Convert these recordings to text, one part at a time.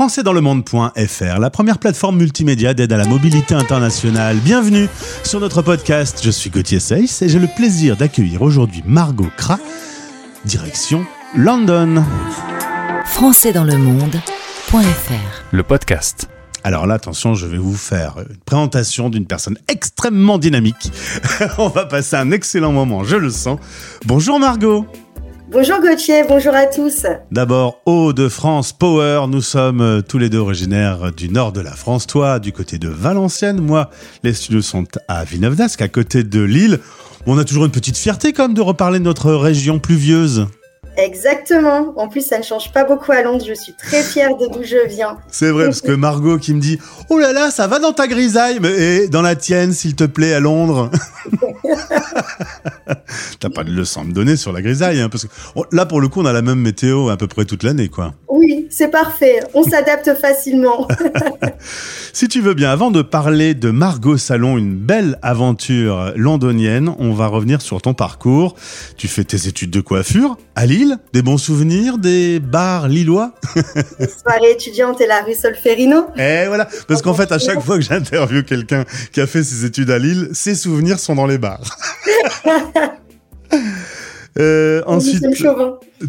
françaisdanslemonde.fr, la première plateforme multimédia d'aide à la mobilité internationale. Bienvenue sur notre podcast. Je suis Gauthier Seyss et j'ai le plaisir d'accueillir aujourd'hui Margot Kra, direction London. françaisdanslemonde.fr Le podcast. Alors là, attention, je vais vous faire une présentation d'une personne extrêmement dynamique. On va passer un excellent moment, je le sens. Bonjour Margot. Bonjour Gauthier, bonjour à tous. D'abord, Hauts-de-France Power, nous sommes euh, tous les deux originaires du nord de la France. Toi, du côté de Valenciennes, moi, les studios sont à Villeneuve d'Ascq, à côté de Lille. On a toujours une petite fierté quand même de reparler de notre région pluvieuse. Exactement. En plus, ça ne change pas beaucoup à Londres. Je suis très fière de d'où je viens. C'est vrai, parce que Margot qui me dit Oh là là, ça va dans ta grisaille, mais et dans la tienne, s'il te plaît, à Londres? T'as pas de leçon à me donner sur la grisaille, hein, parce que là, pour le coup, on a la même météo à peu près toute l'année, quoi. Oui, c'est parfait. On s'adapte facilement. si tu veux bien, avant de parler de Margot Salon, une belle aventure londonienne, on va revenir sur ton parcours. Tu fais tes études de coiffure à Lille, des bons souvenirs, des bars lillois? Soirée étudiante et la rue Solferino. Eh voilà, parce qu'en fait, à chaque fois que j'interviewe quelqu'un qui a fait ses études à Lille, ses souvenirs sont dans les bars. Euh, ensuite,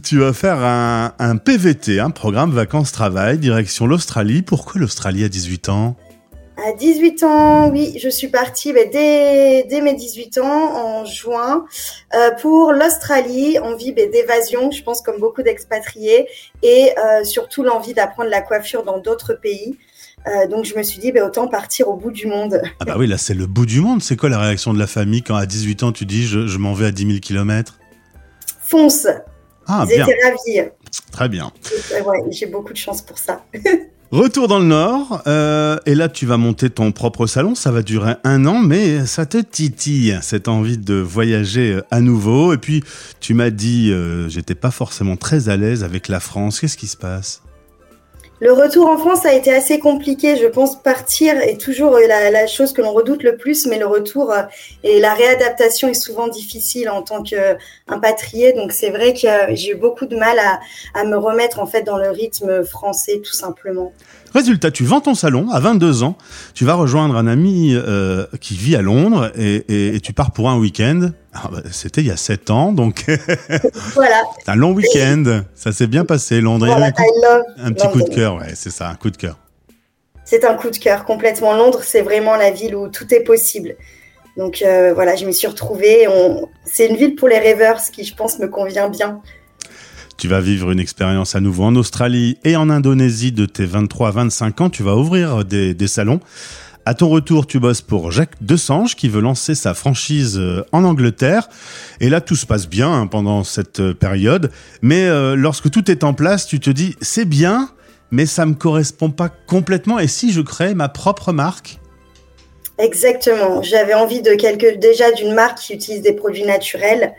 tu vas faire un, un, PVT, un programme vacances-travail, direction l'Australie. Pourquoi l'Australie à 18 ans? À 18 ans, oui, je suis partie ben, dès, dès, mes 18 ans, en juin, euh, pour l'Australie, envie ben, d'évasion, je pense comme beaucoup d'expatriés, et euh, surtout l'envie d'apprendre la coiffure dans d'autres pays. Euh, donc je me suis dit, ben, autant partir au bout du monde. Ah bah oui, là c'est le bout du monde. C'est quoi la réaction de la famille quand à 18 ans tu dis, je, je m'en vais à 10 000 kilomètres? Fonce. Ah, Ils étaient ravis. Très bien. Ouais, j'ai beaucoup de chance pour ça. Retour dans le Nord, euh, et là tu vas monter ton propre salon, ça va durer un an, mais ça te titille, cette envie de voyager euh, à nouveau. Et puis tu m'as dit, euh, j'étais pas forcément très à l'aise avec la France, qu'est-ce qui se passe? Le retour en France a été assez compliqué. Je pense partir est toujours la, la chose que l'on redoute le plus, mais le retour euh, et la réadaptation est souvent difficile en tant qu'impatrié. Donc c'est vrai que j'ai eu beaucoup de mal à, me remettre en fait dans le rythme français, tout simplement. Résultat, tu vends ton salon à 22 ans, tu vas rejoindre un ami euh, qui vit à Londres et, tu pars pour un week-end. Ah bah, C'était il y a 7 ans, donc voilà. un long week-end. Ça s'est bien passé, Londres. Voilà, un, coup, un petit coup de cœur, ouais, c'est ça, un coup de cœur. C'est un coup de cœur complètement. Londres, c'est vraiment la ville où tout est possible. Donc euh, voilà, je m'y suis retrouvée. On... C'est une ville pour les rêveurs, ce qui, je pense, me convient bien. Tu vas vivre une expérience à nouveau en Australie et en Indonésie de tes 23 à 25 ans. Tu vas ouvrir des, des salons. À ton retour, tu bosses pour Jacques Desange qui veut lancer sa franchise en Angleterre. Et là, tout se passe bien hein, pendant cette période. Mais euh, lorsque tout est en place, tu te dis, c'est bien, mais ça me correspond pas complètement. Et si je crée ma propre marque? Exactement. J'avais envie de quelque, déjà d'une marque qui utilise des produits naturels.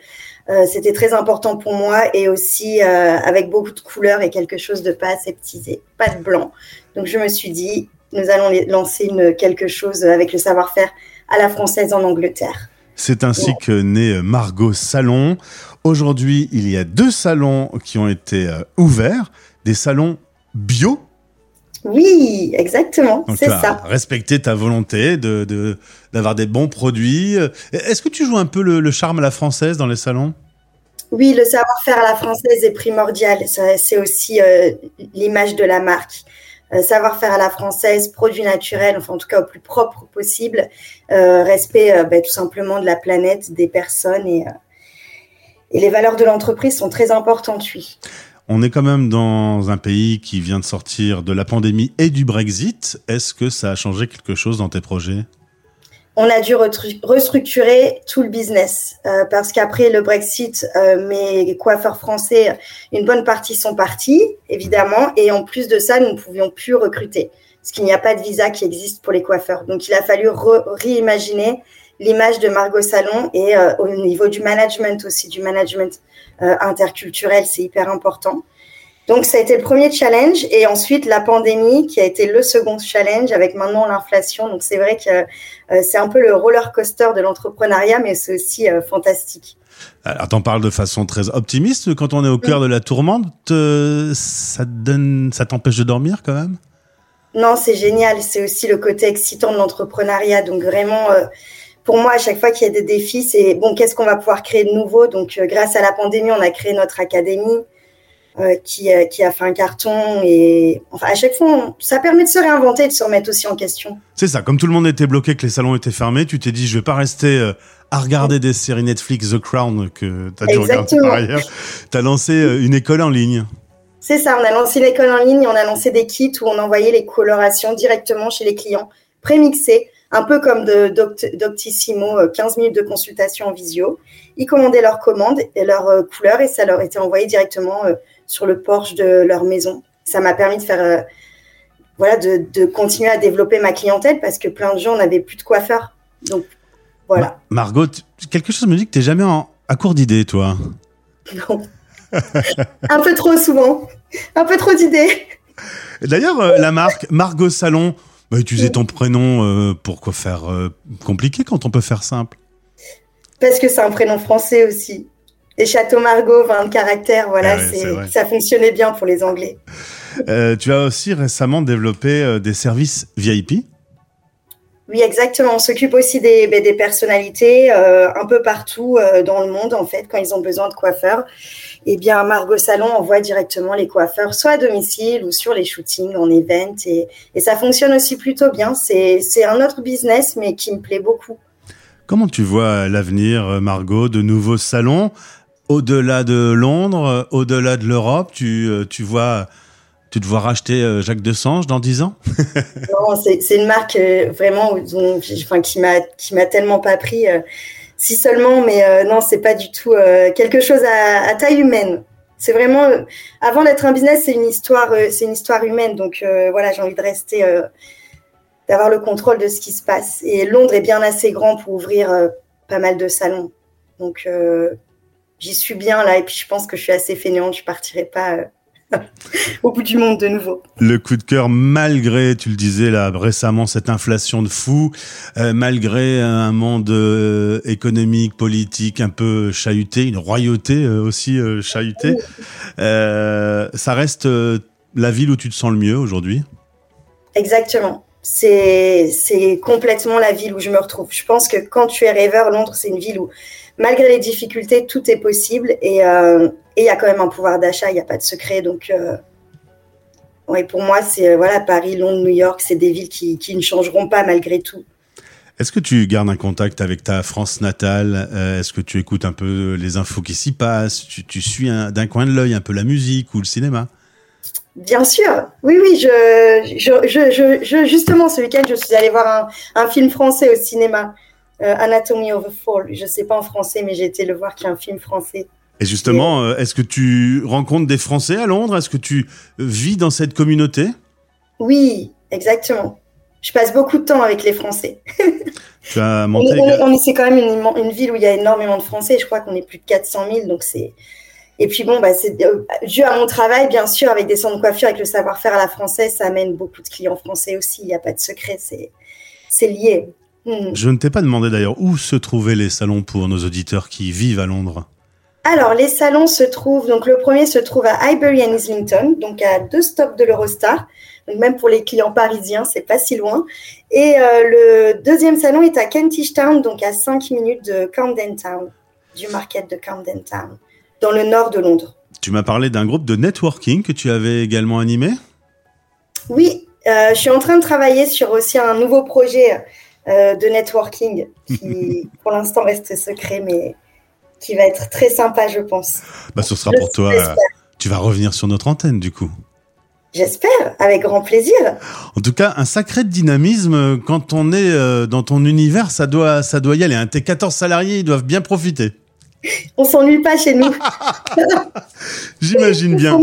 Euh, c'était très important pour moi et aussi euh, avec beaucoup de couleurs et quelque chose de pas aseptisé, pas de blanc. Donc je me suis dit, nous allons lancer une, quelque chose avec le savoir-faire à la française en Angleterre. C'est ainsi ouais. que naît Margot Salon. Aujourd'hui, il y a deux salons qui ont été euh, ouverts, des salons bio. Oui, exactement, c'est ça. Respecter ta volonté de d'avoir de, des bons produits. Est-ce que tu joues un peu le, le, charme à la française dans les salons? Oui, le savoir-faire à la française est primordial. C'est aussi euh, l'image de la marque. Euh, savoir-faire à la française, produits naturels, enfin en tout cas au plus propre possible, euh, respect bah, tout simplement de la planète, des personnes et, et les valeurs de l'entreprise sont très importantes, oui. On est quand même dans un pays qui vient de sortir de la pandémie et du Brexit. Est-ce que ça a changé quelque chose dans tes projets? On a dû restructurer tout le business euh, parce qu'après le Brexit, euh, mes coiffeurs français, une bonne partie sont partis, évidemment, et en plus de ça, nous ne pouvions plus recruter parce qu'il n'y a pas de visa qui existe pour les coiffeurs. Donc, il a fallu réimaginer l'image de Margot Salon et euh, au niveau du management aussi, du management interculturel, c'est hyper important. Donc, ça a été le premier challenge. Et ensuite, la pandémie, qui a été le second challenge, avec maintenant l'inflation. Donc, c'est vrai que euh, c'est un peu le roller coaster de l'entrepreneuriat, mais c'est aussi euh, fantastique. Alors, t'en parles de façon très optimiste. Quand on est au cœur de la tourmente, ça donne, ça t'empêche de dormir quand même? Non, c'est génial. C'est aussi le côté excitant de l'entrepreneuriat. Donc vraiment, pour moi, à chaque fois qu'il y a des défis, c'est bon, qu'est-ce qu'on va pouvoir créer de nouveau? Donc, grâce à la pandémie, on a créé notre académie. Euh, qui, euh, qui, a fait un carton. Et enfin, à chaque fois, ça permet de se réinventer et de se remettre aussi en question. C'est ça. Comme tout le monde était bloqué, que les salons étaient fermés, tu t'es dit, je vais pas rester euh, à regarder des séries Netflix, The Crown, que tu as dû regarder par ailleurs. Tu as lancé une école en ligne. C'est ça. On a lancé une école en ligne. On a lancé des kits où on envoyait les colorations directement chez les clients, prémixées un peu comme de Doctissimo, 15 minutes de consultation en visio. Ils commandaient leurs commandes et leurs couleurs et ça leur était envoyé directement sur le porche de leur maison. Ça m'a permis de faire, euh, voilà, de, continuer à développer ma clientèle parce que plein de gens n'avaient plus de coiffeur. Donc, voilà. Margot, quelque chose me dit que tu n'es jamais à court d'idées, toi. Non. un peu trop souvent. Un peu trop d'idées. D'ailleurs, euh, la marque Margot Salon, bah, utiliser ton prénom, euh, pourquoi faire compliqué quand on peut faire simple Parce que c'est un prénom français aussi. Et Château Margaux, 20 caractères, voilà, ah ça fonctionnait bien pour les Anglais. Euh, tu as aussi récemment développé euh, des services VIP Oui, exactement. On s'occupe aussi des, ben, des personnalités euh, un peu partout dans le monde, en fait, quand ils ont besoin de coiffeurs. Eh bien, Margot Salon envoie directement les coiffeurs, soit à domicile ou sur les shootings, en event. Et, et ça fonctionne aussi plutôt bien. C'est un autre business, mais qui me plaît beaucoup. Comment tu vois l'avenir, Margot, de nouveaux salons? Au-delà de Londres, euh, au-delà de l'Europe, tu, euh, tu vois tu te vois racheter euh, Jacques Desange dans 10 ans? Non, c'est une marque vraiment enfin, qui m'a tellement pas pris. si seulement, mais non, c'est pas du tout quelque chose à, taille humaine. C'est vraiment avant d'être un business, c'est une histoire, c'est une histoire humaine. Donc voilà, j'ai envie de rester, d'avoir le contrôle de ce qui se passe. Et Londres est bien assez grand pour ouvrir pas mal de salons. Donc j'y suis bien là et puis je pense que je suis assez fainéante, je partirai pas euh, au bout du monde de nouveau. Le coup de cœur, malgré, tu le disais là récemment, cette inflation de fou, euh, malgré un monde euh, économique, politique un peu chahuté, une royauté aussi chahutée, ça reste la ville où tu te sens le mieux aujourd'hui? Exactement. C'est complètement la ville où je me retrouve. Je pense que quand tu es rêveur, Londres, c'est une ville où malgré les difficultés, tout est possible euh, et il y a quand même un pouvoir d'achat, il n'y a pas de secret. Donc, euh, pour moi, c'est euh, voilà, Paris, Londres, New York, c'est des villes qui, ne changeront pas malgré tout. Est-ce que tu gardes un contact avec ta France natale? Est-ce que tu écoutes un peu les infos qui s'y passent? Tu, suis d'un coin de l'œil un peu la musique ou le cinéma? Bien sûr, oui, oui. Je, justement, ce week-end, je suis allée voir un film français au cinéma. Euh, Anatomy of a Fall. Je ne sais pas en français, mais j'ai été le voir, qui est un film français. Et justement, euh, est-ce que tu rencontres des Français à Londres? Est-ce que tu vis dans cette communauté? Oui, exactement. Je passe beaucoup de temps avec les Français. Tu as monté on, c'est quand même une, ville où il y a énormément de Français. Je crois qu'on est plus de 400 000, donc c'est. Et puis bon, bah, c'est euh, dû à mon travail, bien sûr, avec des centres de coiffure, avec le savoir-faire à la française, ça amène beaucoup de clients français aussi. Il n'y a pas de secret, c'est lié. Hmm. Je ne t'ai pas demandé d'ailleurs où se trouvaient les salons pour nos auditeurs qui vivent à Londres. Alors, les salons se trouvent, donc le premier se trouve à Highbury and Islington, donc à deux stops de l'Eurostar. Donc même pour les clients parisiens, c'est pas si loin. Et euh, le deuxième salon est à Kentish Town, donc à 5 minutes de Camden Town, du market de Camden Town, dans le nord de Londres. Tu m'as parlé d'un groupe de networking que tu avais également animé? Oui, euh, je suis en train de travailler sur aussi un nouveau projet de networking qui, pour l'instant, reste secret, mais qui va être très sympa, je pense. Bah, ce sera pour toi. Tu vas revenir sur notre antenne, du coup. J'espère, avec grand plaisir. En tout cas, un sacré dynamisme quand on est euh, dans ton univers, ça doit, ça doit y aller. Hein. Tes 14 salariés, ils doivent bien profiter. On s'ennuie pas chez nous. J'imagine bien.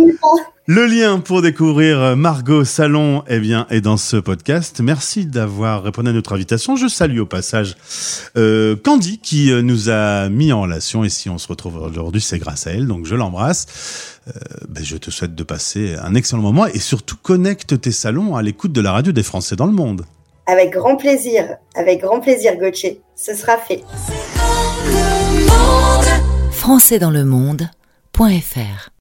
Le lien pour découvrir Margot Salon eh bien, est dans ce podcast. Merci d'avoir répondu à notre invitation. Je salue au passage euh, Candy qui euh, nous a mis en relation et si on se retrouve aujourd'hui, c'est grâce à elle. Donc je l'embrasse. Euh, ben, je te souhaite de passer un excellent moment et surtout connecte tes salons à l'écoute de la radio des Français dans le monde. Avec grand plaisir, avec grand plaisir Gauthier. Ce sera fait. françaisdanslemonde.fr